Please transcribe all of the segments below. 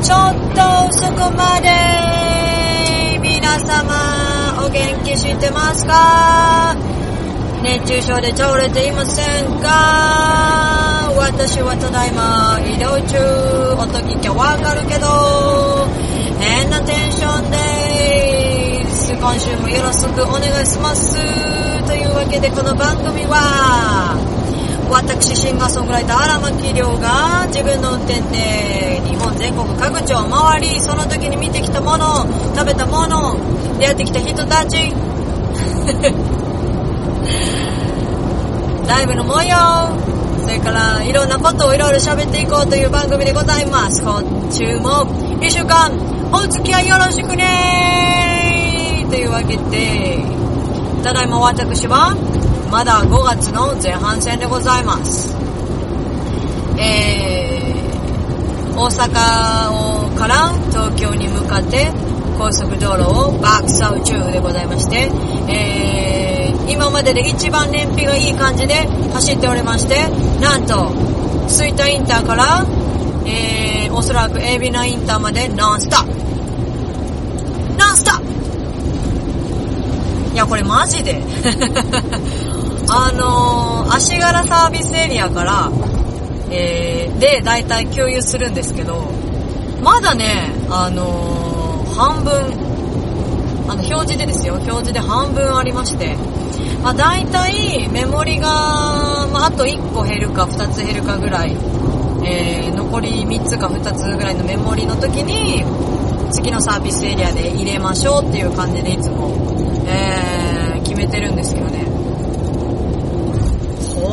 ちょっとそこまで。皆様お元気してますか？熱中症で倒れていませんか？私はただいま移動中。音聞きゃわかるけど。変なテンションです。今週もよろしくお願いします。というわけでこの番組は私シンガーソングライター荒牧亮が自分の運転で日本全国各地を回りその時に見てきたもの食べたもの出会ってきた人たち。ライブの模様それからいろんなことをいろいろ喋っていこうという番組でございます。今週も1週間お付き合いよろしくねというわけでただいま私はまだ5月の前半戦でございます。えー、大阪をから東京に向かって高速道路をバックサウ中でございまして、えー、今までで一番燃費がいい感じで走っておりまして、なんと、吹田インターから、えー、おそらく海老名インターまでノンストップノンストップいや、これマジで。あのー、足柄サービスエリアから、えー、で、だいたい給油するんですけど、まだね、あのー、半分、あの、表示でですよ、表示で半分ありまして、まあ、だいたいメモリが、まあ、あと1個減るか2つ減るかぐらい、えー、残り3つか2つぐらいのメモリの時に、次のサービスエリアで入れましょうっていう感じでいつも、えー、決めてるんですけどね。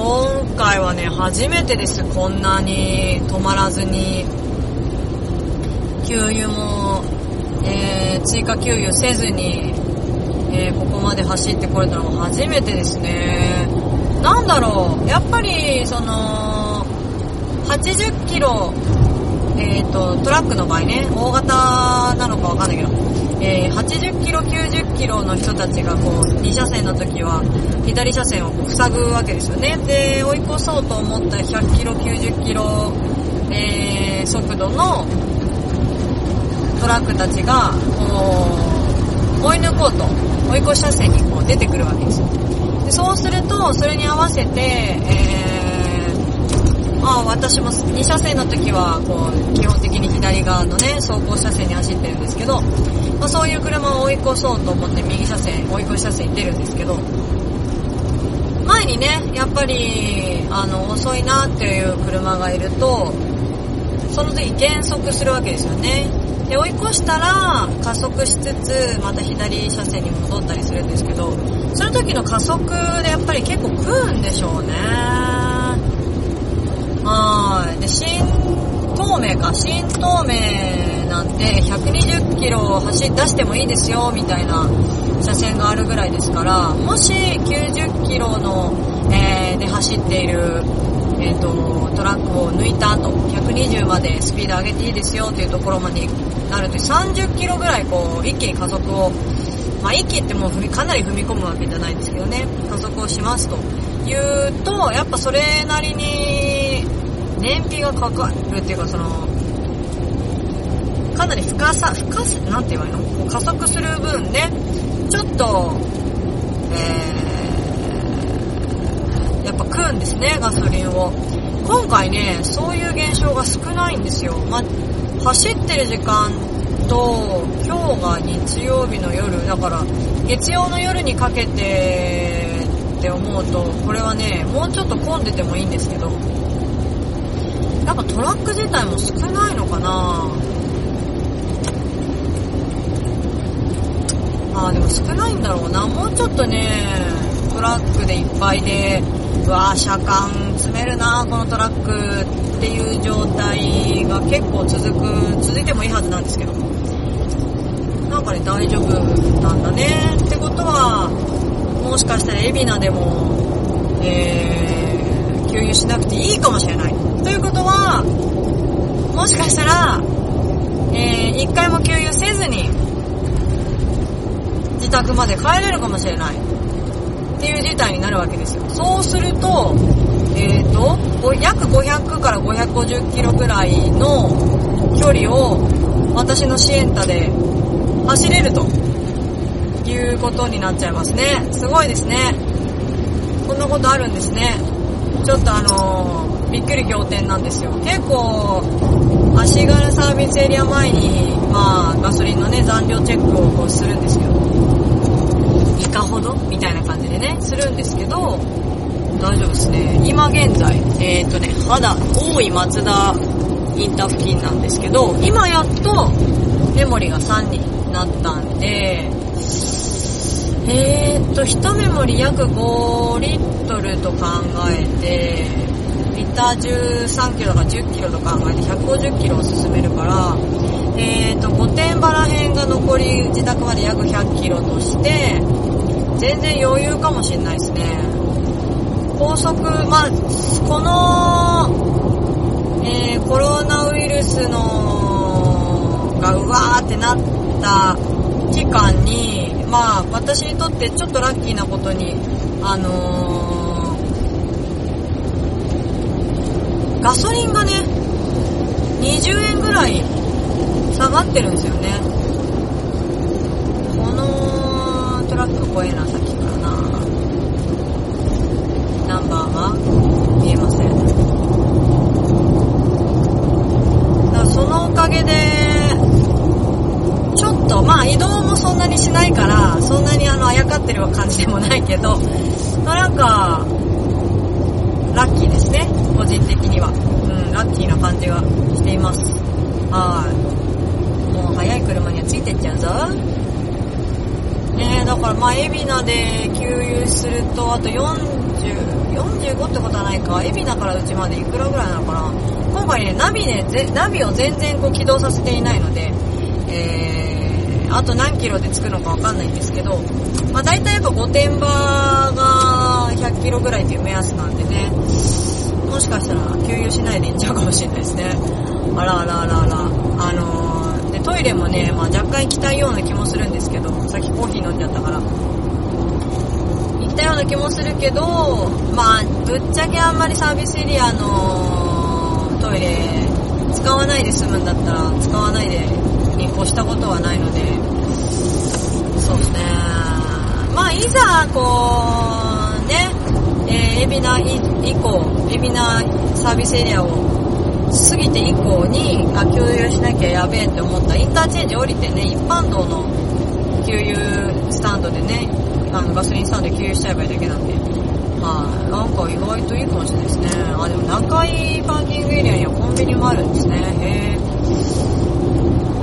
今回はね、初めてです。こんなに止まらずに、給油も、えー、追加給油せずに、えー、ここまで走ってこれたのも初めてですね。なんだろう、やっぱり、その、80キロ、えっ、ー、と、トラックの場合ね、大型なのかわかんないけど、えー、80キロ、90キロの人たちがこう、2車線の時は、左車線を塞ぐわけですよね。で、追い越そうと思った100キロ、90キロ、えー、速度のトラックたちが、こう、追い抜こうと、追い越し車線にこう出てくるわけですよ。でそうすると、それに合わせて、えー、まあ私も2車線の時は、こう、基本的に左側のね、走行車線に走ってるんですけど、まあ、そういう車を追い越そうと思って右車線、追い越し車線に出るんですけど、前にね、やっぱり、あの、遅いなっていう車がいると、その時減速するわけですよね。で、追い越したら加速しつつ、また左車線に戻ったりするんですけど、その時の加速でやっぱり結構食うんでしょうね。はい。で、新東名か、新東名なんて120キロ走出してもいいですよ、みたいな車線があるぐらいですから、もし90キロの、えー、で走っている、えっ、ー、と、トラックを抜いた後、120までスピード上げていいですよっていうところまでなると、30キロぐらいこう、一気に加速を、まあ一気ってもう踏み、かなり踏み込むわけじゃないですけどね、加速をしますと。いうと、やっぱそれなりに、燃費がかかるっていうかその、かなり深さ、深さ、なんて言えばいいの？加速する分ね、ちょっと、えー、やっぱ食うんですね、ガソリンを。今回ね、そういう現象が少ないんですよ。ま走ってる時間と、今日が日曜日の夜、だから、月曜の夜にかけてって思うと、これはね、もうちょっと混んでてもいいんですけど、やっぱトラック自体も少ないのかなあーでも少ないんだろうな。もうちょっとね、トラックでいっぱいで、うわー車間詰めるなこのトラックっていう状態が結構続く、続いてもいいはずなんですけども。なんかね、大丈夫なんだね。ってことは、もしかしたら海老名でも、えー、給油しなくていいかもしれない。ということは、もしかしたら、えー、一回も給油せずに、自宅まで帰れるかもしれない。っていう事態になるわけですよ。そうすると、えっ、ー、と、約500から550キロぐらいの、距離を私のシエンタで走れるということになっちゃいますね。すごいですね。こんなことあるんですね。ちょっとあのー、びっくり仰天なんですよ。結構、足柄サービスエリア前に、まあ、ガソリンのね、残量チェックをこうするんですけど、いかほどみたいな感じでね、するんですけど、大丈夫ですね。今現在、えっ、ー、とね、肌、大井松田インター付近なんですけど、今やっとメモリが3になったんで、えー、っと、1メモリ約5リットルと考えて、ター13キロとか10キロと考えて150キロを進めるから、えー、っと、御殿場ら辺が残り自宅まで約100キロとして、全然余裕かもしれないですね。高速、まあ、この、えー、コロナウイルスの、がうわーってなった期間に、まあ、私にとってちょっとラッキーなことに、あのー、ガソリンがね、20円ぐらい下がってるんですよね。このトラック怖えな、さっきからな。ナンバーが見えません。だからそのおかげで、ちょっと、まあ移動もそんなにしないから、そんなにあの、あやかってる感じでもないけど、まあなんか、ラッキーですね、個人的には。うん、ラッキーな感じがしています。はい。もう速い車にはついてっちゃうぞ。ねだからまあ、海老名で給油すると、あと40、45ってことはないか、海老名からうちまでいくらぐらいなのかな。今回ね、ナビね、ナビを全然こう起動させていないので、えー、あと何キロで着くのかわかんないんですけど、まあ大体やっぱ御殿場100キロぐらいっていう目安なんでね、もしかしたら給油しないで行っちゃうかもしれないですね。あらあらあらあら。あのー、で、トイレもね、まあ若干行きたいような気もするんですけど、さっきコーヒー飲んじゃったから。行きたような気もするけど、まあ、ぶっちゃけあんまりサービスエリアのトイレ使わないで済むんだったら使わないでに越したことはないので、そうですね。まあ、いざ、こう、えー、海老名以降、海老名サービスエリアを過ぎて以降に、あ、給油しなきゃやべえって思ったインターチェンジ降りてね、一般道の給油スタンドでね、あのガソリンスタンドで給油しちゃえばいいだけなんで、はい、なんか意外といいかもしれないですね。あ、でも中井パーキングエリアにはコンビニもあるんですね。へー。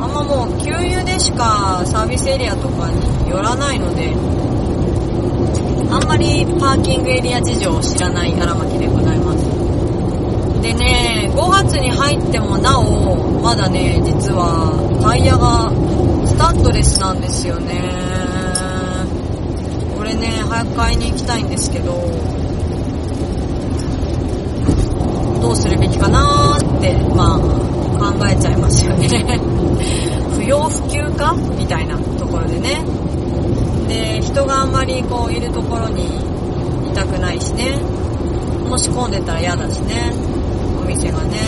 あんまもう給油でしかサービスエリアとかに寄らないので、まりパーキングエリア事情を知らない荒牧でございます。でね、5月に入ってもなお、まだね、実はタイヤがスタッドレスなんですよね。これね、早く買いに行きたいんですけど、どうするべきかなーって、まあ、考えちゃいますよね 不要不急か？みたいなところでね。で、人があんまりこういるところにいたくないしね。もし混んでたら嫌だしね。お店がね。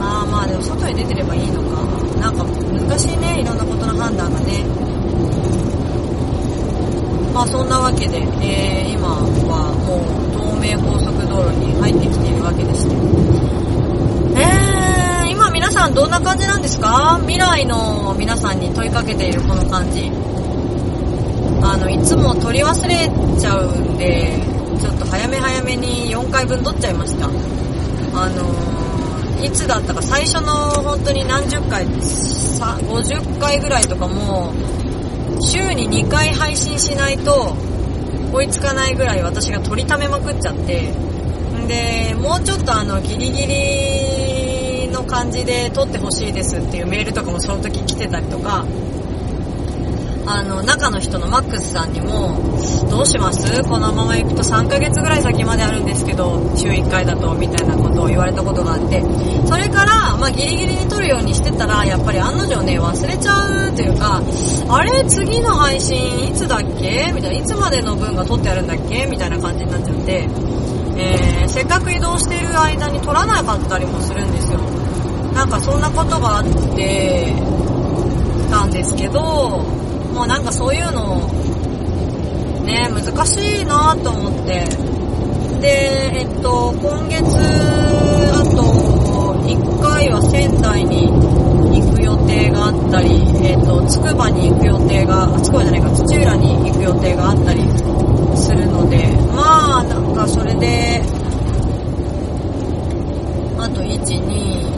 ああまあでも外に出てればいいのか。なんか難しいね。いろんなことの判断がね。まあそんなわけで、えー、今はもう東名高速道路に入ってきているわけでして。えー皆さんどんな感じなんですか？未来の皆さんに問いかけているこの感じ。の、いつも取り忘れちゃうんで、ちょっと早め早めに4回分取っちゃいました。あのいつだったか最初の本当に何十回、50回ぐらいとかも、週に2回配信しないと追いつかないぐらい私が取りためまくっちゃって、んで、もうちょっとあの、ギリギリの感じで撮ってほしいですっていうメールとかもその時来てたりとか、あの、中の人のマックスさんにも、どうします？このまま行くと3ヶ月ぐらい先まであるんですけど、週1回だと、みたいなことを言われたことがあって、それから、まあ、ギリギリに撮るようにしてたら、やっぱり案の定ね、忘れちゃうというか、あれ次の配信いつだっけ？みたいな、いつまでの分が撮ってあるんだっけ？みたいな感じになっちゃって、えー、せっかく移動してる間に撮らなかったりもするんですよ。なんかそんなことがあってたんですけどもうなんかそういうのね難しいなと思って。でえっと今月あと1回は仙台に行く予定があったりえっとつくばに行く予定がつくばじゃないか土浦に行く予定があったりするのでまあなんかそれであと1、2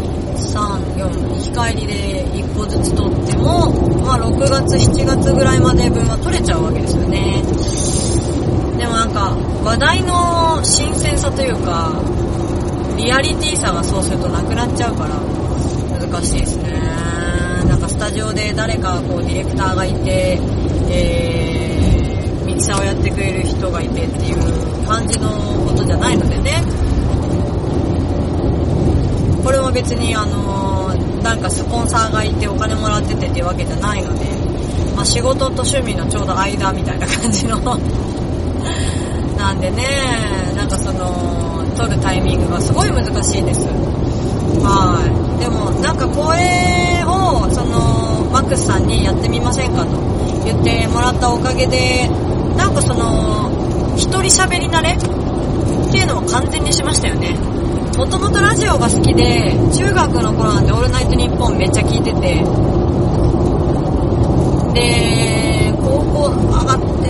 1234行き帰りで1個ずつ取ってもまあ6月7月ぐらいまで分は取れちゃうわけですよね。でもなんか話題の新鮮さというかリアリティさがそうするとなくなっちゃうから難しいですね。なんかスタジオで誰かこうディレクターがいてえー、ミキサーをやってくれる人がいてっていう感じのことじゃないのでね。これも別にあのー、なんかスポンサーがいてお金もらっててっていうわけじゃないので、まあ、仕事と趣味のちょうど間みたいな感じの なんでね、なんかその、撮るタイミングがすごい難しいです。はい。でも、なんかこれを、その、マックスさんにやってみませんかと言ってもらったおかげで、なんかその、一人喋り慣れっていうのは完全にしましたよね。もともとラジオが好きで、中学の頃なんでオールナイトニッポンめっちゃ聞いてて、で、高校上がって、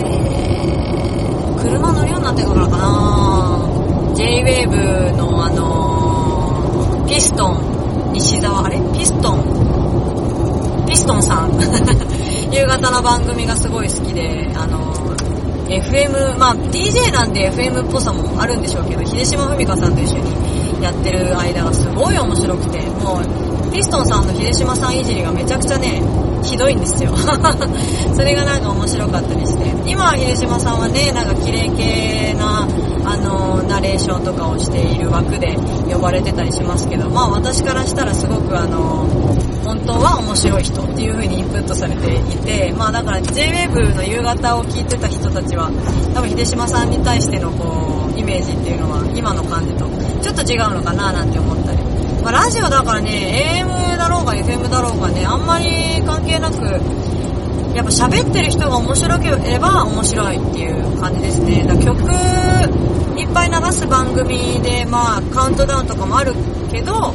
車乗るようになってからかな。J-Wave のあのー、ピストン、西沢、あれ？ピストン？ピストンさん。夕方の番組がすごい好きで、あのー、FM、まあ DJ なんで FM っぽさもあるんでしょうけど、秀島文香さんと一緒にやってる間がすごい面白くて、もう、ピストンさんの秀島さんいじりがめちゃくちゃね、ひどいんですよ。それがなんか面白かったりして。今は秀島さんはね、なんか綺麗系な、あの、ナレーションとかをしている枠で呼ばれてたりしますけど、まあ私からしたらすごくあの、本当は面白い人っていう風にインプットされていて、まあだから JWAVE の夕方を聞いてた人たちは、多分秀島さんに対してのこう、イメージっていうのは今の感じとちょっと違うのかななんて思ったり。まあラジオだからね、AM だろうが FM だろうがね、あんまり関係なく、やっぱ喋ってる人が面白ければ面白いっていう感じですね。だ曲いっぱい流す番組で、まあカウントダウンとかもあるけど、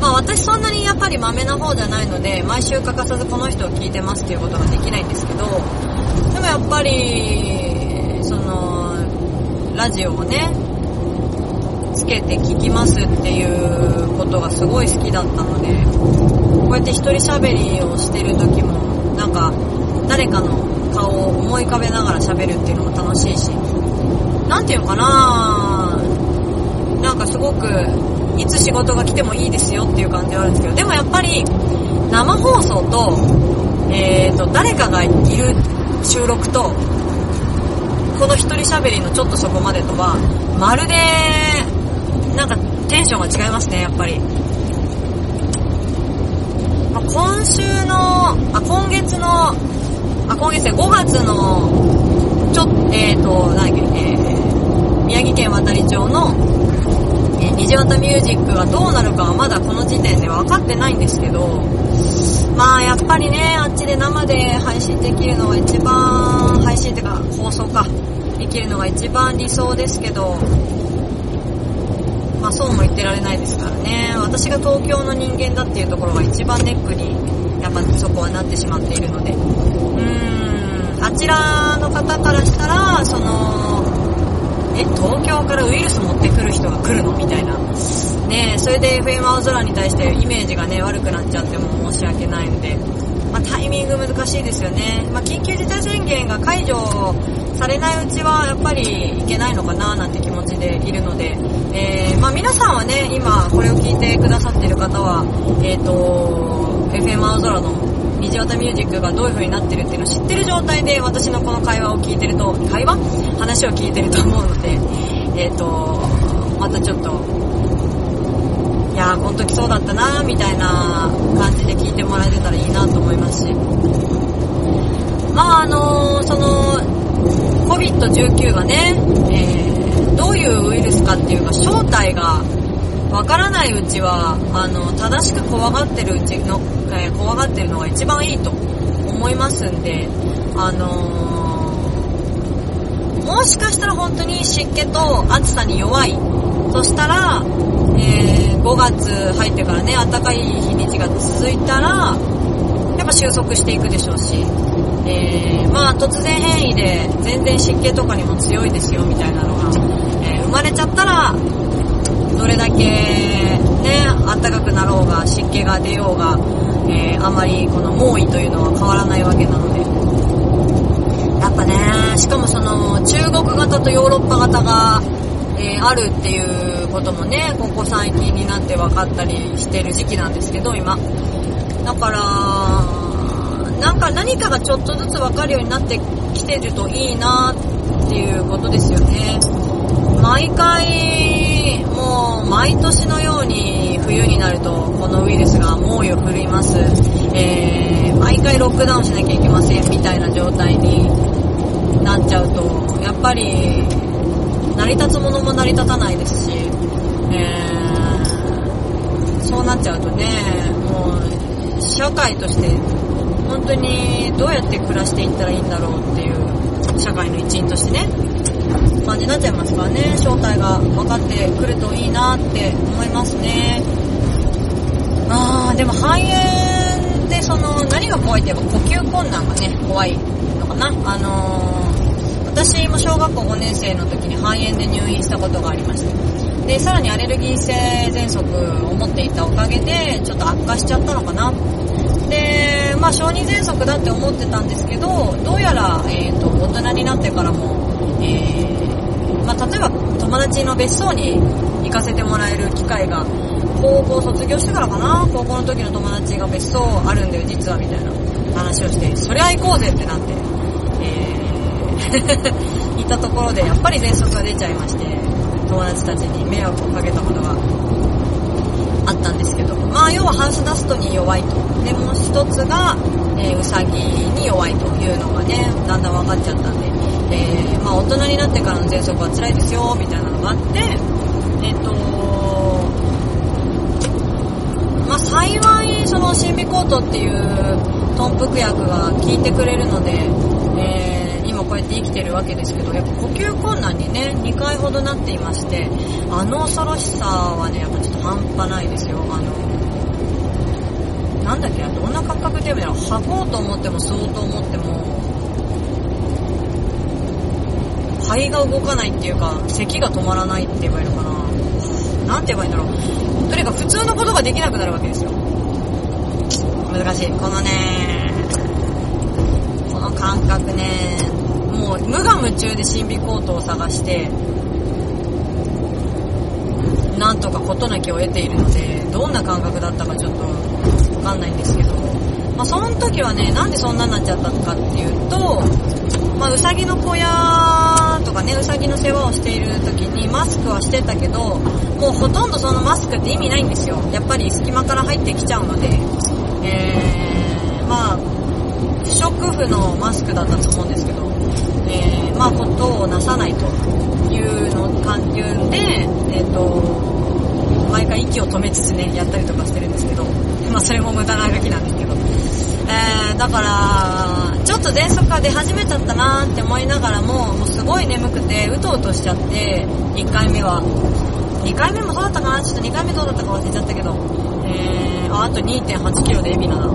まあ私そんなにやっぱりマメな方じゃないので、毎週欠かさずこの人を聞いてますっていうことができないんですけど、でもやっぱり、その、ラジオをね、つけて聞きますっていうことがすごい好きだったので、こうやって一人喋りをしてる時も、なんか、誰かの顔を思い浮かべながら喋るっていうのも楽しいし、なんていうのかななんかすごく、いつ仕事が来てもいいですよっていう感じはあるんですけど、でもやっぱり、生放送と、えーと、誰かがいる収録と、この一人喋りのちょっとそこまでとは、まるで、なんかテンションが違いますね、やっぱり。まあ、今週の、あ、今月の、あ、今月で5月の、ちょっと、えっ、ー、と、なんだっけ、えー、宮城県渡里町の、えー、虹渡ミュージックがどうなるかはまだこの時点で分かってないんですけど、まあやっぱりね、あっちで生で配信できるのが一番、配信ってか放送か、できるのが一番理想ですけど、まあそうも言ってられないですからね。私が東京の人間だっていうところが一番ネックに、やっぱそこはなってしまっているので。うーん、あちらの方からしたら、その、え、東京からウイルス持ってくる人が来るの？みたいな。ねそれで FM 青空に対してイメージがね、悪くなっちゃっても申し訳ないので、まあ、タイミング難しいですよね。まあ、緊急事態宣言が解除されないうちはやっぱりいけないのかななんて気持ちでいるので、皆さんはね、今これを聞いてくださっている方は、えっ、ー、と、FM 青空の虹渡ミュージックがどういう風になってるっていうのを知ってる状態で私のこの会話を聞いてると、会話？話を聞いてると思うので、えっ、ー、と、またちょっと、いやー、この時そうだったなーみたいな感じで聞いてもらえてたらいいなと思いますし、まああのー、その、COVID-19 がね、えー、どういうウイルスかっていうか正体がわからないうちは、あの、正しく怖がってるうちの、え、怖がってるのが一番いいと思いますんで、あのー、もしかしたら本当に湿気と暑さに弱い。そしたら、えー、5月入ってからね、暖かい日にちが続いたら、やっぱ収束していくでしょうし、えー、まあ突然変異で全然湿気とかにも強いですよみたいなのが、まれちゃったら、どれだけね、暖かくなろうが湿気が出ようが、えー、あまりこの猛威というのは変わらないわけなので。やっぱね、しかもその中国型とヨーロッパ型が、えー、あるっていうこともね、ここ最近になって分かったりしてる時期なんですけど、今。だから、なんか何かがちょっとずつ分かるようになってきてるといいなっていうことですよね。毎回、もう毎年のように冬になウイルスが猛威を振るいます。えー、毎回ロックダウンしなきゃいけませんみたいな状態になっちゃうと、やっぱり成り立つものも成り立たないですし、えー、そうなっちゃうとね、もう社会として本当にどうやって暮らしていったらいいんだろうっていう社会の一員としてね、感じになっちゃいますからね、正体が分かってくるといいなって思いますね。あー、でも肺炎ってその何が怖いって言えば呼吸困難がね、怖いのかな。あのー、私も小学校5年生の時に肺炎で入院したことがありました。で、さらにアレルギー性喘息を持っていたおかげで、ちょっと悪化しちゃったのかな。で、まあ小児喘息だって思ってたんですけど、どうやら、えっ、ー、と、大人になってからも、えー、まあ例えば友達の別荘に行かせてもらえる機会が、高校卒業してからかな、高校の時の友達が別荘あるんだよ、実は、みたいな話をして、そりゃ行こうぜってなって、えー、行ったところで、やっぱり喘息が出ちゃいまして、友達たちに迷惑をかけたことがあったんですけど、まあ要はハウスダストに弱いと。で、もう一つが、えー、ウサギに弱いというのがね、だんだん分かっちゃったんで、えー、まあ大人になってからの喘息は辛いですよ、みたいなのがあって、えっ、ー、と幸い、そのシンビコートっていう豚腹薬が効いてくれるので、えー、今こうやって生きてるわけですけど、やっぱ呼吸困難にね、2回ほどなっていまして、あの恐ろしさはね、やっぱちょっと半端ないですよ。あの、なんだっけ、どんな感覚で言えばいいの吐こうと思っても吸おうと思っても、肺が動かないっていうか、咳が止まらないって言えばいいのかな。なんて言えばいいんだろう。とにかく普通のことができなくなるわけですよ。難しい。このね、この感覚ね、もう無我夢中で神秘コートを探して、なんとか事なきを得ているので、どんな感覚だったかちょっとわかんないんですけど、まあ、その時はね、なんでそんなになっちゃったのかっていうと、まあ、うさぎの小屋とかね、うさぎの世話をしている時にマスクはしてたけど、もうほとんどそのマスクって意味ないんですよ。やっぱり隙間から入ってきちゃうので、えー、まあ、不織布のマスクだったと思うんですけど、えー、まあ、ことをなさないというの、感じで、えっ、ー、と、毎回息を止めつつね、やったりとかしてるんですけど、まあそれも無駄な動きなんですけど。えー、だから、ちょっと喘息が出始めちゃったなーって思いながらも、もうすごい眠くて、うとうとしちゃって、1回目は。2回目もそうだったかなちょっと2回目どうだったか忘れちゃったけど。えー、あ、あと2.8キロで海老名だ。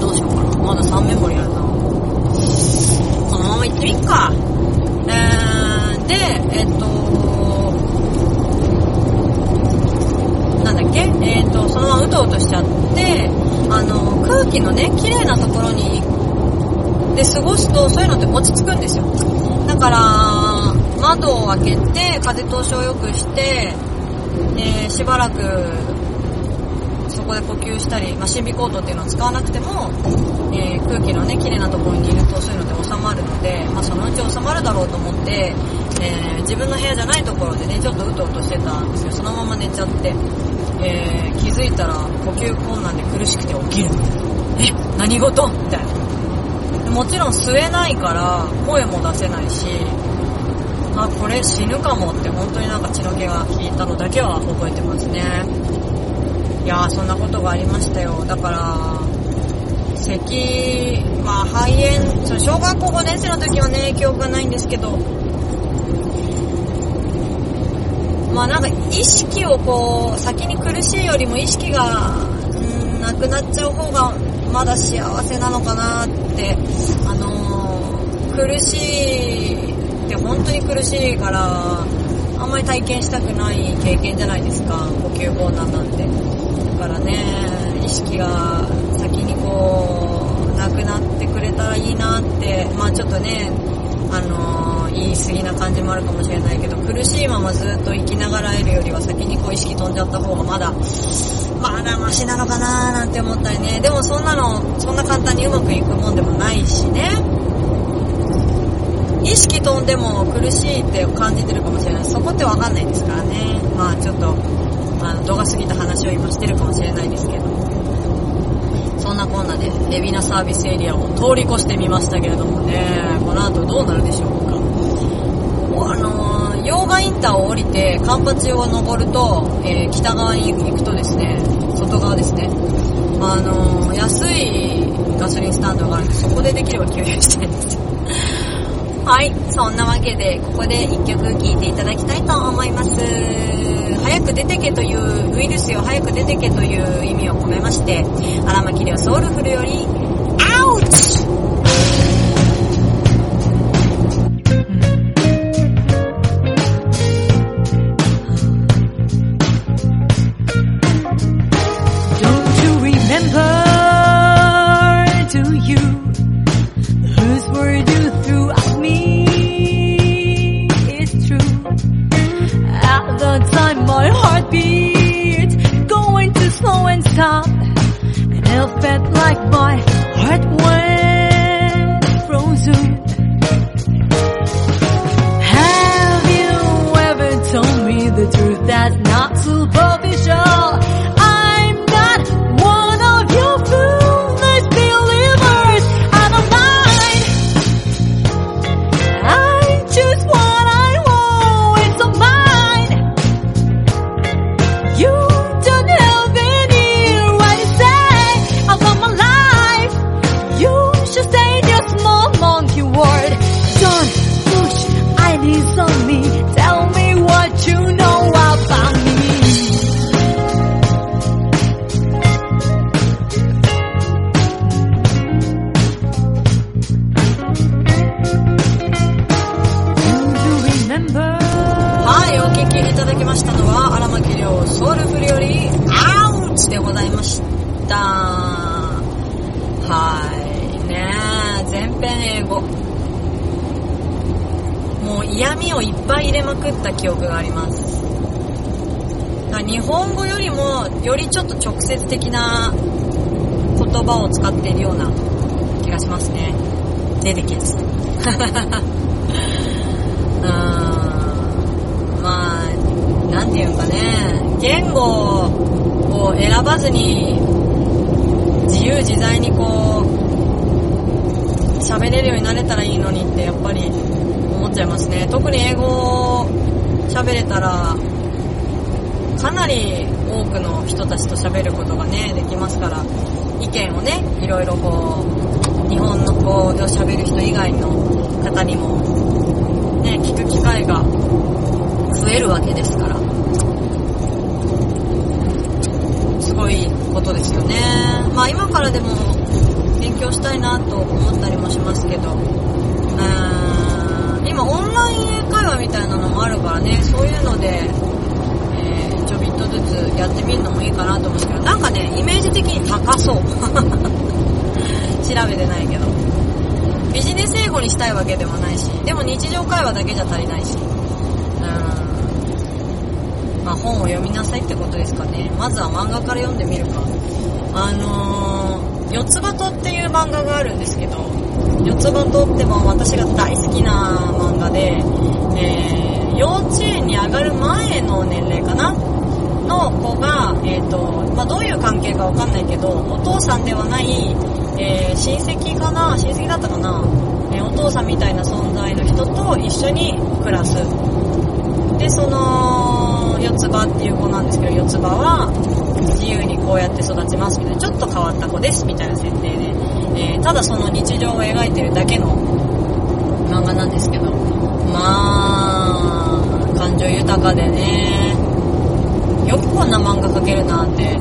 どうしようかな。まだ3メモリあるな。このまま行ってみっか。えー、で、えっと、なんだっけ？えっ、ー、と、そのままうとうとしちゃって、あの、空気のね、綺麗なところに行、で過ごすと、そういうのって落ち着くんですよ。だから、窓を開けて、風通しを良くして、で、しばらく、そこで呼吸したり、まあ、神秘コートっていうのを使わなくても、えー、空気のね、綺麗なところにいるとそういうので収まるので、まあ、そのうち収まるだろうと思って、えー、自分の部屋じゃないところでね、ちょっとうとうとしてたんですけど、そのまま寝ちゃって、えー、気づいたら呼吸困難で苦しくて起きる。え、何事？みたいな。もちろん吸えないから声も出せないし、あこれ死ぬかもって本当になんか血の気が引いたのだけは覚えてますね。いやーそんなことがありましたよ。だから咳まあ肺炎そう小学校5年生の時はね記憶がないんですけどまあなんか意識をこう先に苦しいよりも意識がうんなくなっちゃう方がまだ幸せなのかなってあのー苦しいって本当に苦しいからあんまり体験したくない経験じゃないですか呼吸困難なんて。だからね意識が先にこうなくなってくれたらいいなってまあちょっとねあのー言い過ぎな感じもあるかもしれないけど苦しいままずっと生きながらえるよりは先にこう意識飛んじゃった方がまだまだマシなのかなーなんて思ったりねでもそんなのそんな簡単にうまくいくもんでもないしね意識飛んでも苦しいって感じてるかもしれないそこってわかんないですからねまあちょっとあの度が過ぎた話を今してるかもしれないですけどそんなこんなで海老名サービスエリアを通り越してみましたけれどもねこの後どうなるでしょうかあのー、洋画インターを降りてカンパチを登ると、えー北側に行くとですね外側ですねあのー安いガソリンスタンドがあるんでそこでできれば給油したいんですよ はい。そんなわけで、ここで一曲聴いていただきたいと思います。早く出てけという、ウイルスよ早く出てけという意味を込めまして、荒牧亮ソウルフルより、stop, and it felt like my heart 日本語よりも、よりちょっと直接的な言葉を使っているような気がしますね。出てきです。まあ、なんていうかね、言語を選ばずに、自由自在にこう、喋れるようになれたらいいのにってやっぱり思っちゃいますね。特に英語を喋れたら、かなり多くの人たちと喋ることがね、できますから、意見をね、いろいろこう、日本のこう、喋る人以外の方にも、ね、聞く機会が増えるわけですから、すごいことですよね。まあ今からでも勉強したいなと思ったりもしますけど、うん今オンライン英会話みたいなのもあるからね、そういうので、っとずつやってみるのもいいかなと思うんですけど、なんかね、イメージ的に高そう。調べてないけど。ビジネス英語にしたいわけでもないし、でも日常会話だけじゃ足りないし、うん。まあ本を読みなさいってことですかね。まずは漫画から読んでみるか。あのー、四つ葉とっていう漫画があるんですけど、四つ葉とっても私が大好きな漫画で、えー、幼稚園に上がる前の年齢かなの子が、えーとまあ、どういう関係かわかんないけどお父さんではない、えー親戚かな親戚だったかな、えーお父さんみたいな存在の人と一緒に暮らす。で、その、四つ葉っていう子なんですけど、四つ葉は自由にこうやって育ちますみたいな、ちょっと変わった子ですみたいな設定で、えー、ただその日常を描いてるだけの漫画なんですけど、まあ、感情豊かでね、よくこんな漫画描けるなって、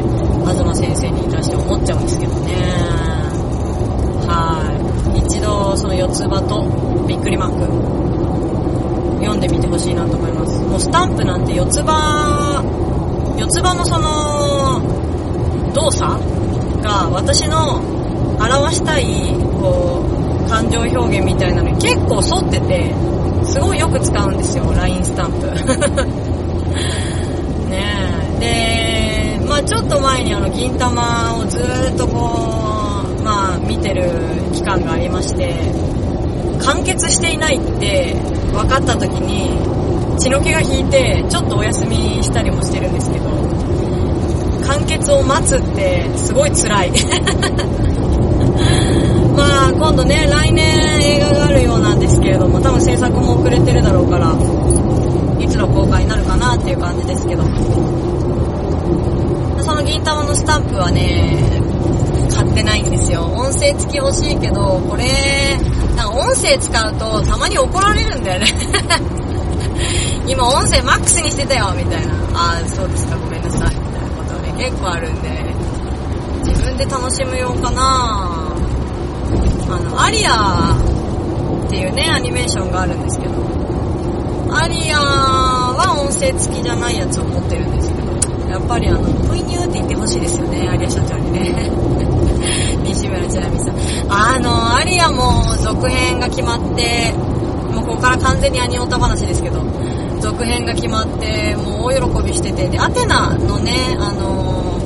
東先生にいらして思っちゃうんですけどね。はい。一度、その四つ葉とびっくりマーク、読んでみてほしいなと思います。もうスタンプなんて四つ葉、四つ葉のその、動作が私の表したい、こう、感情表現みたいなのに結構沿ってて、すごいよく使うんですよ、LINE スタンプ。で、まあちょっと前にあの、銀玉をずっとこう、まあ見てる期間がありまして、完結していないって分かった時に、血の気が引いて、ちょっとお休みしたりもしてるんですけど、完結を待つってすごい辛い。まあ今度ね、来年映画があるようなんですけれども、多分制作も遅れてるだろうから、いつの公開になるかなっていう感じですけど。その銀玉のスタンプはね、買ってないんですよ。音声付き欲しいけど、これ、なんか音声使うとたまに怒られるんだよね。今音声マックスにしてたよ、みたいな。ああ、そうですか、ごめんなさい、みたいなことね、結構あるんで、自分で楽しむようかな。あの、アリアっていうね、アニメーションがあるんですけど、アリアは音声付きじゃないやつを持ってるんですけど、やっぱりあの、プイニューって言ってほしいですよね、アリア社長にね。西村千奈美さん。あの、アリアも続編が決まって、もうここから完全にアニオタ話ですけど、続編が決まって、もう大喜びしてて、で、アテナのね、あの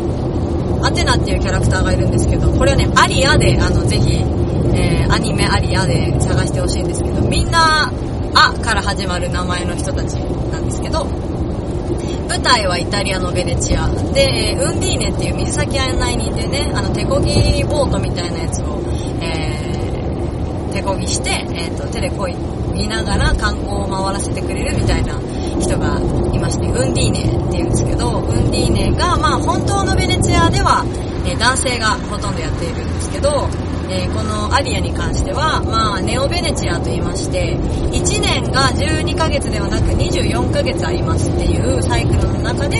アテナっていうキャラクターがいるんですけど、これはね、アリアで、あの、ぜひ、えー、アニメアリアで探してほしいんですけど、みんな、あから始まる名前の人たちなんですけど、舞台はイタリアのベネチア。で、ウンディーネっていう水先案内人でね、あの手漕ぎボートみたいなやつを、えー、手漕ぎして、えーと、手で漕ぎながら観光を回らせてくれるみたいな人がいまして、ウンディーネっていうんですけど、ウンディーネが、まあ本当のベネチアでは、えー、男性がほとんどやっているんですけど、え、このアリアに関しては、まあ、ネオベネチアと言いまして、1年が12ヶ月ではなく24ヶ月ありますっていうサイクルの中で、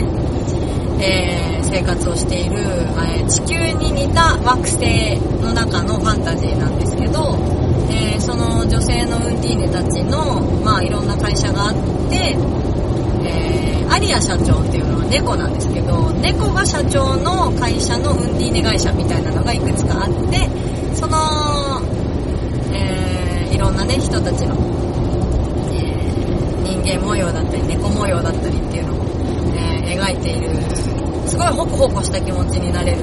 えー、生活をしている、えー、地球に似た惑星の中のファンタジーなんですけど、えー、その女性のウンディーネたちの、まあ、いろんな会社があって、えー、アリア社長っていうのは猫なんですけど、猫が社長の会社のウンディーネ会社みたいなのがいくつかあって、その、えー、いろんなね、人たちの、えー、人間模様だったり、猫模様だったりっていうのを、えー、描いている、すごいホクホクした気持ちになれる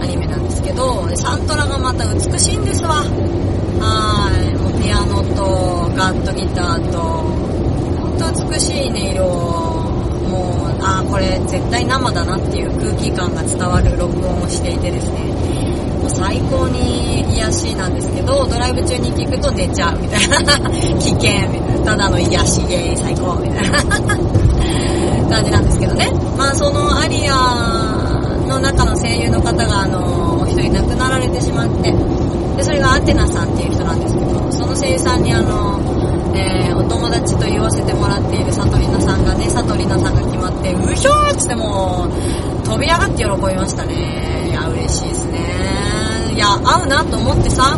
アニメなんですけど、サントラがまた美しいんですわ。はい。もうピアノと、ガットギターと、ほんと美しい音色もう、ああ、これ絶対生だなっていう空気感が伝わる録音をしていてですね、もう最高に癒しなんですけど、ドライブ中に聞くと寝ちゃうみたいな。危険みたいな。ただの癒しゲー最高みたいな感じなんですけどね。まあそのアリアの中の声優の方があの、一人亡くなられてしまって、で、それがアテナさんっていう人なんですけど、その声優さんにあの、えー、お友達と言わせてもらっているサトリナさんがね、サトリナさんが決まって、うひょーっつってもう、飛び上がって喜びましたね。いや、嬉しいですね。いや、合うなと思ってさ、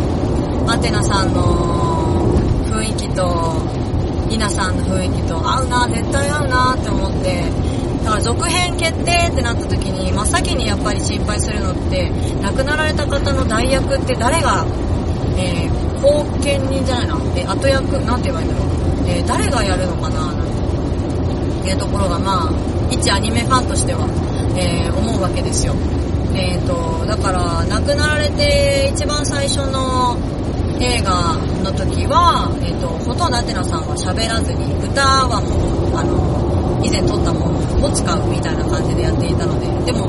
アテナさんの雰囲気と、イナさんの雰囲気と合うな、絶対合うなって思って、だから続編決定ってなった時に、真っ先にやっぱり心配するのって、亡くなられた方の代役って誰が、えー、後見人じゃないな、えー、後役、なんて言えばいいんだろう、えー、誰がやるのかな、っていうところが、まあ、一アニメファンとしては、えー、思うわけですよ。えーと、だから亡くなられて一番最初の映画の時は、えーと、ほとんどアテナさんは喋らずに歌はもうあの以前撮ったものを使うみたいな感じでやっていたのででも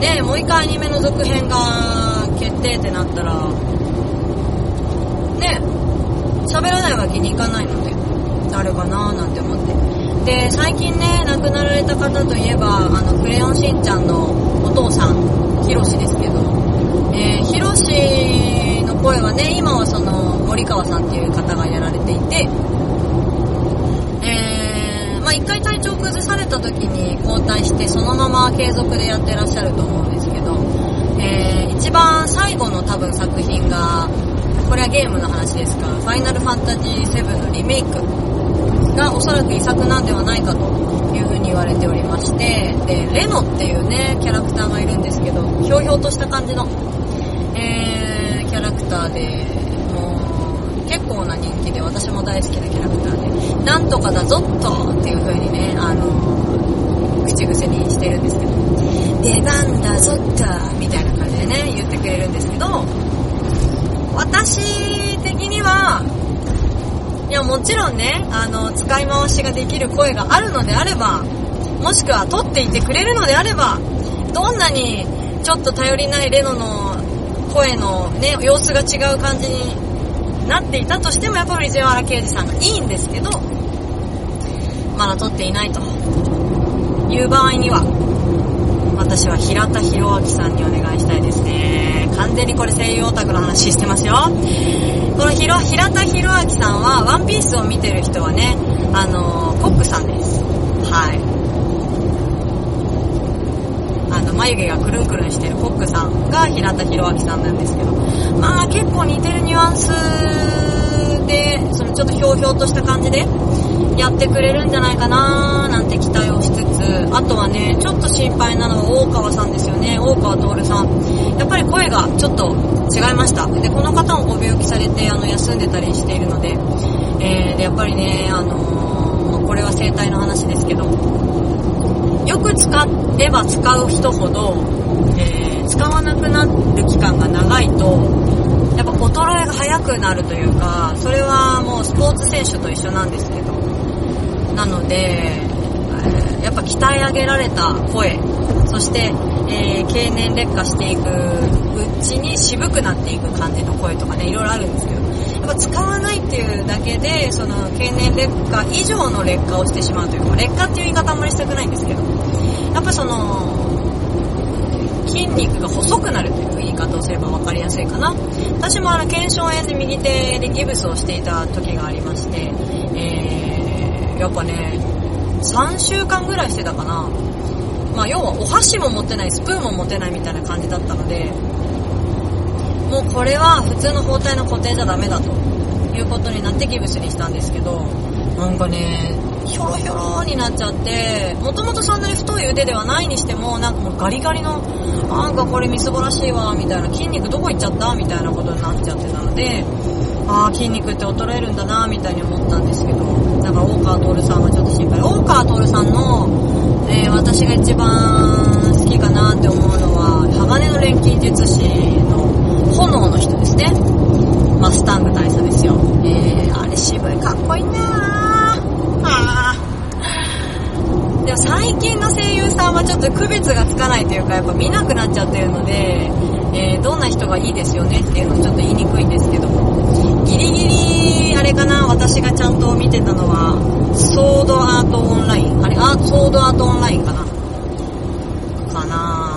ねもう一回アニメの続編が決定ってなったらね喋らないわけにいかないので、誰かなーなんて思って。で、最近ね、亡くなられた方といえば、あの、クレヨンしんちゃんのお父さん、ヒロシですけど、えー、ヒロシの声はね、今はその、森川さんっていう方がやられていて、えー、まあ一回体調崩された時に交代して、そのまま継続でやってらっしゃると思うんですけど、えー、一番最後の多分作品が、これはゲームの話ですが、ファイナルファンタジー7のリメイク。がおそらく遺作なんではないかという風に言われておりまして、で、レノっていうね、キャラクターがいるんですけど、ひょうひょうとした感じの、えー、キャラクターで、もう、結構な人気で私も大好きなキャラクターで、なんとかだぞっとっていう風にね、あの、口癖にしてるんですけど、出番だぞっとみたいな感じでね、言ってくれるんですけど、私的には、いや、もちろんね、あの、使い回しができる声があるのであれば、もしくは撮っていてくれるのであれば、どんなにちょっと頼りないレノの声のね、様子が違う感じになっていたとしても、やっぱり藤原啓治さんがいいんですけど、まだ撮っていないという場合には、私は平田博明さんにお願いしたいですね。完全にこれ声優オタクの話してますよ。このひろ平田博明さんは、ワンピースを見てる人はね、あのー、コックさんです。はい。あの、眉毛がくるんくるんしてるコックさんが平田博明さんなんですけど、まあ結構似てるニュアンスで、そのちょっとひょうひょうとした感じでやってくれるんじゃないかなーなんて期待をしつつ、あとはね、ちょっと心配なのは大川さんですよね、大川徹さん。やっぱり声がちょっと違いました。で、この方もご病気されて、あの、休んでたりしているので、えー、で、やっぱりね、あのー、これは生態の話ですけど、よく使えば使う人ほど、えー、使わなくなる期間が長いと、やっぱ衰えが早くなるというか、それはもうスポーツ選手と一緒なんですけど、なので、やっぱ鍛え上げられた声、そして、えー経年劣化していくうちに渋くなっていく感じの声とかね、いろいろあるんですけど、やっぱ使わないっていうだけで、その経年劣化以上の劣化をしてしまうというか、劣化っていう言い方あんまりしたくないんですけど、やっぱその、筋肉が細くなるという言い方をすれば分かりやすいかな。私もあの、腱鞘炎で右手でギブスをしていた時がありまして、えー、やっぱね、3週間ぐらいしてたかな。まあ要はお箸も持ってない、スプーンも持てないみたいな感じだったので、もうこれは普通の包帯の固定じゃダメだということになってギブスにしたんですけど、なんかね、ひょろひょろになっちゃって、もともとそんなに太い腕ではないにしても、なんかもうガリガリの、なんかこれみすぼらしいわ、みたいな、筋肉どこ行っちゃった？みたいなことになっちゃってたので、ああ、筋肉って衰えるんだな、みたいに思ったんですけど、だか大川徹さんはちょっと心配。大川徹さんの、えー私が一番好きかなって思うのは、鋼の錬金術師の炎の人ですね。マスタング大佐ですよ。えー、あれ渋いかっこいいな。あでも最近の声優さんはちょっと区別がつかないというか、やっぱ見なくなっちゃってるので、えーどんな人がいいですよねっていうのをちょっと言いにくいんですけども、ギリギリ、あれかな、私がちゃんと見てたのは、ソードアートオンライン。あれ、ア、ソードアートオンラインかな。かな。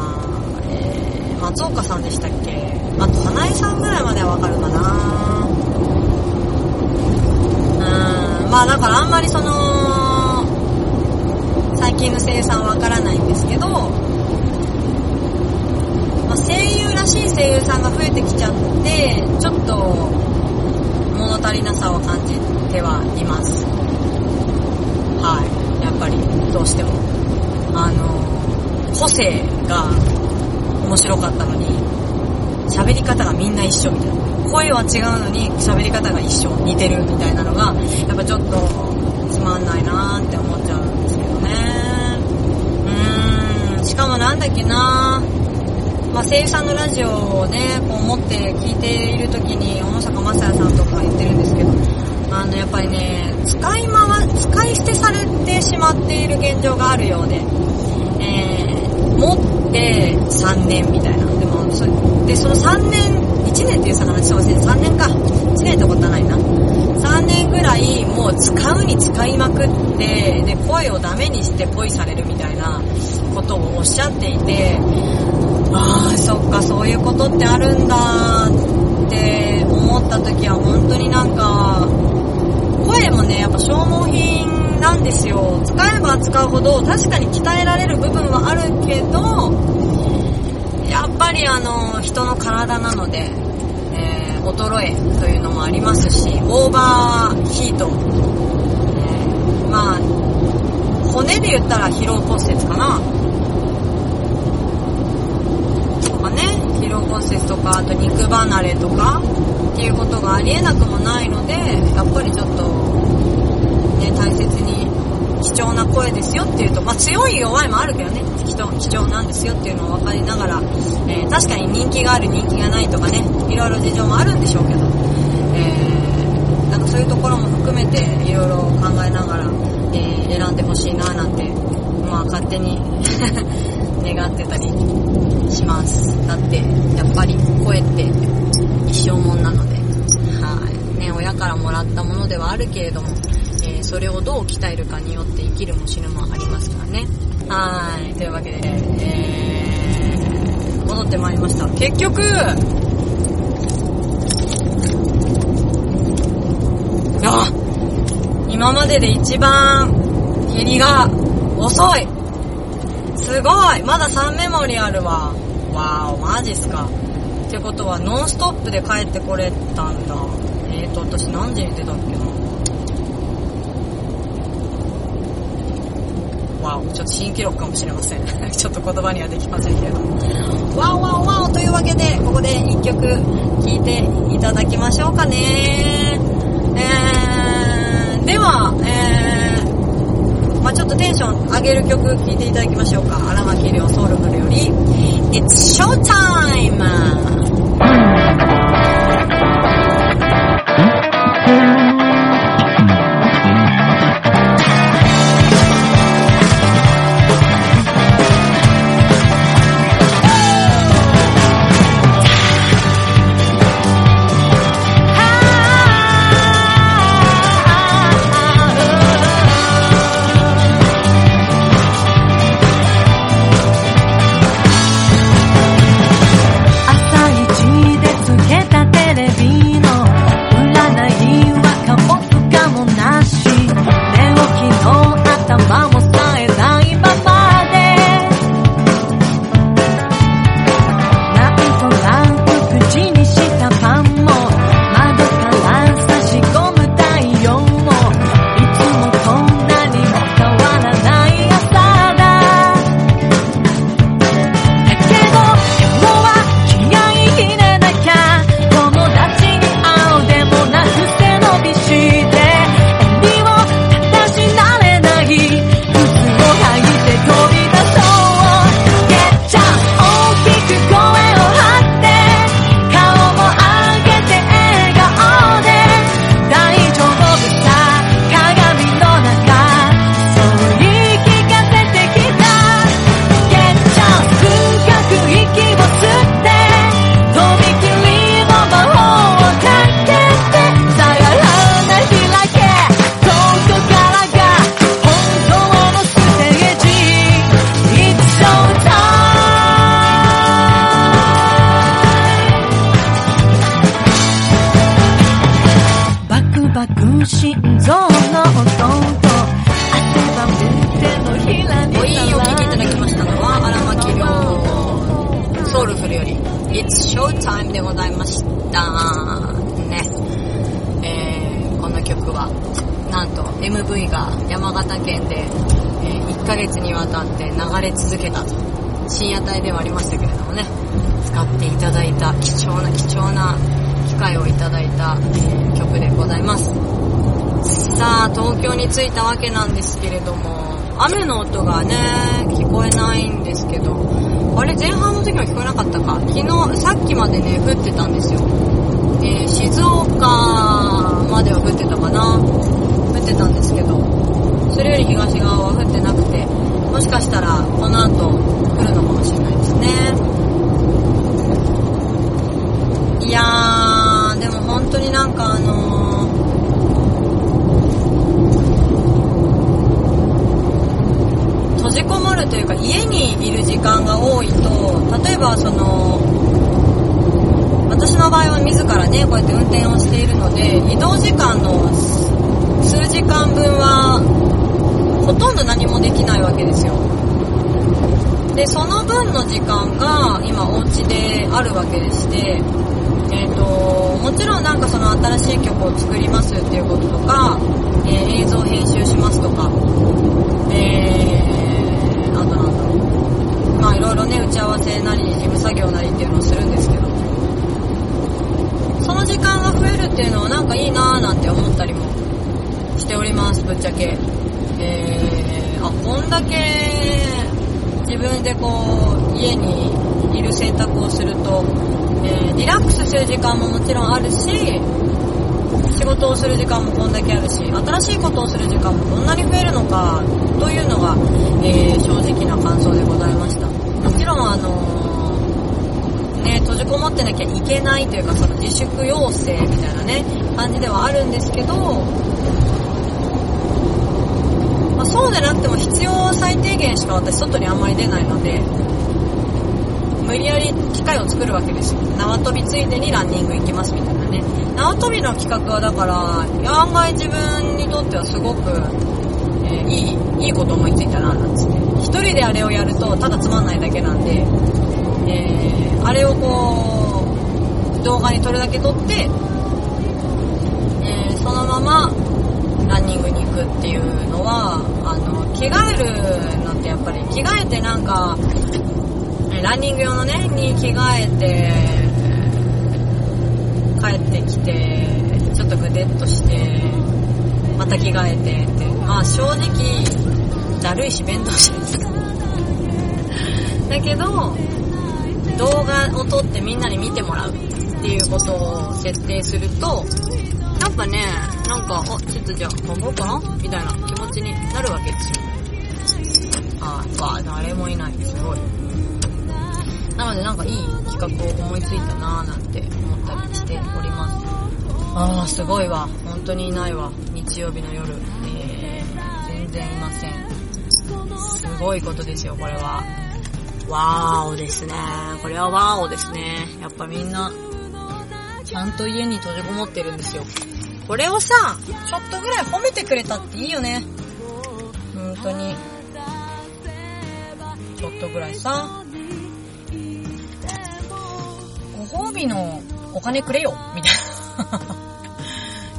えー、松岡さんでしたっけ？あと、花江さんぐらいまではわかるかな。うん、まあだからあんまりその、最近の声優さんわからないんですけど、まあ、声優らしい声優さんが増えてきちゃって、ちょっと物足りなさを感じてはいます。はい。やっぱり、どうしても。あの、個性が面白かったのに、喋り方がみんな一緒みたいな。声は違うのに喋り方が一緒、似てるみたいなのが、やっぱちょっとつまんないなーって思っちゃうんですけどね。うーん、しかもなんだっけなまあ、声優さんのラジオをね、こう持って聞いている時に、小野坂正也さんとか言ってるんですけど、あの、やっぱりね、使い回、使い捨てされてしまっている現状があるようで、えー、持って3年みたいな。でも、そで、その3年、1年っていう話をして3年か。1年ってことはないな。3年ぐらい、もう使うに使いまくって、で、声をダメにしてポイされるみたいなことをおっしゃっていて、ああ、そっか、そういうことってあるんだって思った時は本当になんか、声もね、やっぱ消耗品なんですよ。使えば使うほど確かに鍛えられる部分はあるけど、やっぱりあの、人の体なので、えー衰えというのもありますし、オーバーヒート、えーまあ、骨で言ったら疲労骨折かな。とかね、疲労骨折とか、あと肉離れとか、っていうことがありえなくもないので、やっぱりちょっと、ね、大切に貴重な声ですよっていうと、まあ強い弱いもあるけどね、貴重貴重なんですよっていうのを分かりながら、えー確かに人気がある人気がないとかね、いろいろ事情もあるんでしょうけど、えー、なんかそういうところも含めていろいろ考えながら、えー選んでほしいななんて、まあ勝手に 願ってたりします。だって、やっぱり声って一生もんなので、はい。ね、親からもらったものではあるけれども、えーそれをどう鍛えるかによって生きるも死ぬもありますからね。はい。というわけで、えー、戻ってまいりました。結局、あ今までで一番減りが遅いすごいまだ3メモリあるわ。わーお、マジっすか。ってことは、ノンストップで帰ってこれたんだ。えーと、私何時に出たっけな。わお、ちょっと新記録かもしれません。ちょっと言葉にはできませんけれども。わおわおわおというわけで、ここで一曲聴いていただきましょうかね。えー、では、えー、ちょっとテンション上げる曲聴いていただきましょうか。荒牧亮ソウルフルより、It's Showtime! 機会をいただいた、曲でございます。さあ、東京に着いたわけなんですけれども、雨の音がね、聞こえないんですけど、あれ前半の時は聞こえなかったか？昨日、さっきまでね、降ってたんですよ。えー静岡までは降ってたかな？降ってたんですけど、それより東側は降ってなくて、もしかしたらこの後降るのかもしれないですね。いやー、でも本当になんかあのー、閉じこもるというか家にいる時間が多いと例えばその私の場合は自らねこうやって運転をしているので移動時間の数時間分はほとんど何もできないわけですよ。でその分の時間が今お家であるわけでしてえっ、と、もちろんなんかその新しい曲を作りますっていうこととか、えー映像編集しますとか、えー、あとなんだろう。まあいろいろね、打ち合わせなり、事務作業なりっていうのをするんですけど、その時間が増えるっていうのはなんかいいなーなんて思ったりもしております、ぶっちゃけ。えー、あ、こんだけ自分でこう、家にいる選択をすると、リラックスする時間ももちろんあるし、仕事をする時間もこんだけあるし、新しいことをする時間もこんなに増えるのか、というのが、えー正直な感想でございました。もちろんあのーね、閉じこもってなきゃいけないというか、その自粛要請みたいなね、感じではあるんですけど、まあ、そうでなくても必要最低限しか私外にあんまり出ないので、無理やり機会を作るわけですよ。縄跳びついでにランニング行きますみたいなね。縄跳びの企画はだから、案外自分にとってはすごく、えーいい、いいこと思いついたな、なんつって。一人であれをやると、ただつまんないだけなんで、えーあれをこう、動画に撮るだけ撮って、えーそのまま、ランニングに行くっていうのは、あの、着替えるのってやっぱり、着替えてなんか、ランニング用のね、に着替えて、帰ってきて、ちょっとぐでっとして、また着替えてって、まあ正直、だるいし面倒しないですか。だけど、動画を撮ってみんなに見てもらうっていうことを設定すると、やっぱね、なんか、あ、ちょっとじゃあ頑張ろうかな？みたいな気持ちになるわけですよ。あ、わあ、誰もいな。い。なのでなんかいい企画を思いついたなーなんて思ったりしております。あー、すごいわ。本当にいないわ。日曜日の夜。えー、全然いません。すごいことですよ、これは。わーおですね。これはわーおですね。やっぱみんな、ちゃんと家に閉じこもってるんですよ。これをさ、ちょっとぐらい褒めてくれたっていいよね。本当に。ちょっとぐらいさ、のお金くれよみたいな。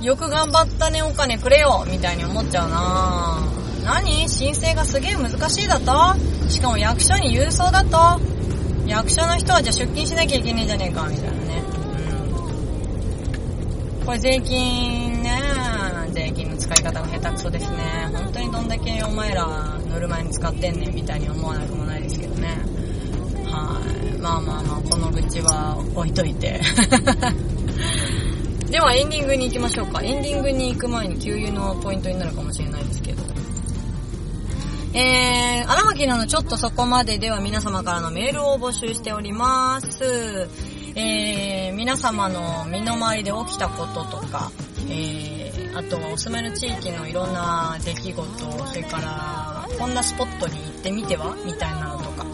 よく頑張ったねお金くれよみたいに思っちゃうな何？申請がすげえ難しいだと？しかも役所に郵送だと？役所の人はじゃあ出勤しなきゃいけねえじゃねえかみたいなね。うん。これ税金ね、税金の使い方が下手くそですね。本当にどんだけお前ら乗る前に使ってんねんみたいに思わなくもないですけどね。はい。まあまあまあ、この愚痴は置いといて。ではエンディングに行きましょうか。エンディングに行く前に給油のポイントになるかもしれないですけど。えー、荒牧なのちょっとそこまででは皆様からのメールを募集しております。えー、皆様の身の回りで起きたこととか、えー、あとはお住まいの地域のいろんな出来事、それから、こんなスポットに行ってみては？みたいなのとか、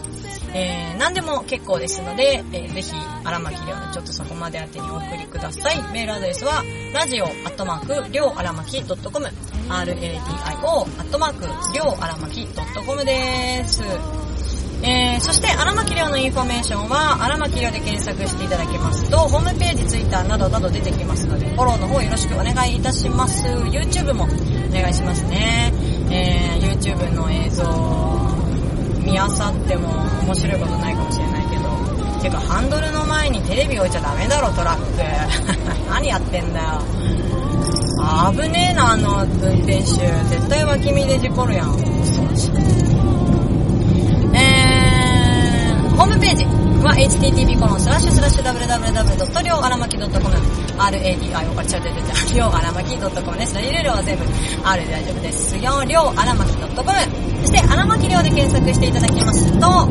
えー、何でも結構ですので、えーぜひ、荒牧亮のちょっとそこまで宛てにお送りください。メールアドレスは、ラジオアットマーク、りょうあらまき .com、radio アットマーク、りょうあらまき .com です。えー、そして、荒牧亮のインフォメーションは、荒牧亮で検索していただけますと、ホームページ、ツイッターなどなど出てきますので、フォローの方よろしくお願いいたします。YouTube もお願いしますね。えー、YouTube の映像、見漁っても面白いことないかもしれないけど、てかハンドルの前にテレビ置いちゃダメだろ、トラック。何やってんだよ。危ねえな、あの運転手。絶対脇見で事故るやん。えー、ホームページは http コロンスラッシュスラッシュ www. りょうあらまき .com radio からちゃうちゃうちゃうりょうあらまき .com です。入れるは全部 R で大丈夫ですよ。りょうあらまき .com そして、あらまきりょうで検索していただきますと、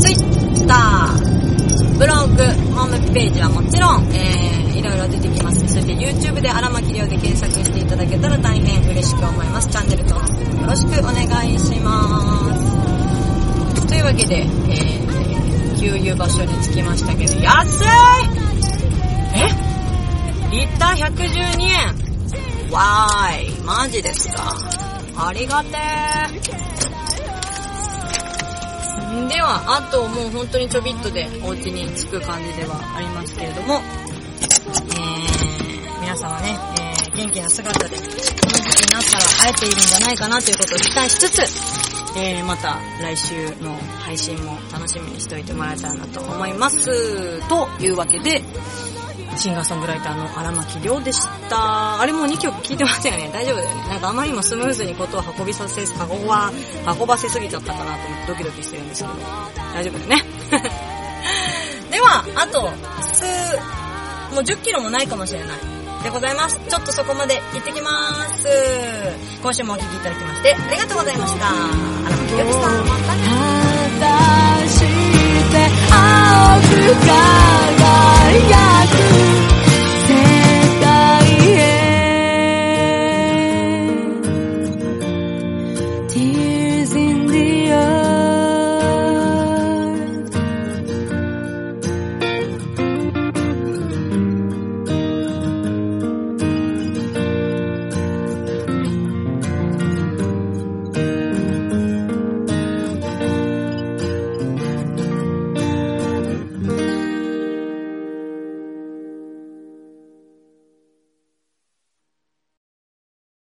ツイッター、ブログ、ホームページはもちろん、えー、いろいろ出てきます。そして YouTube で荒牧亮で検索していただけたら大変嬉しく思います。チャンネル登録よろしくお願いします。というわけで、えー、給油場所に着きましたけど、安い！え？リッター112円。わーい、マジですか。ありがてー。では、あともう本当にちょびっとでお家に着く感じではありますけれども、えー、皆様ね、えー、元気な姿で、この時期になったら会えているんじゃないかなということを期待しつつ、えー、また来週の配信も楽しみにしておいてもらえたらなと思います。というわけで、シンガーソングライターの荒牧亮でした。あれもう2曲聴いてましたよね。大丈夫だよね。なんかあまりにもスムーズにことを運びさせ、運ば、運ばせすぎちゃったかなと思ってドキドキしてるんですけど、大丈夫だよね。では、あと、数、もう10キロもないかもしれない。でございます。ちょっとそこまで行ってきます。今週もお聴きいただきまして、ありがとうございました。あらまきよりさん、またね。果たして青く輝く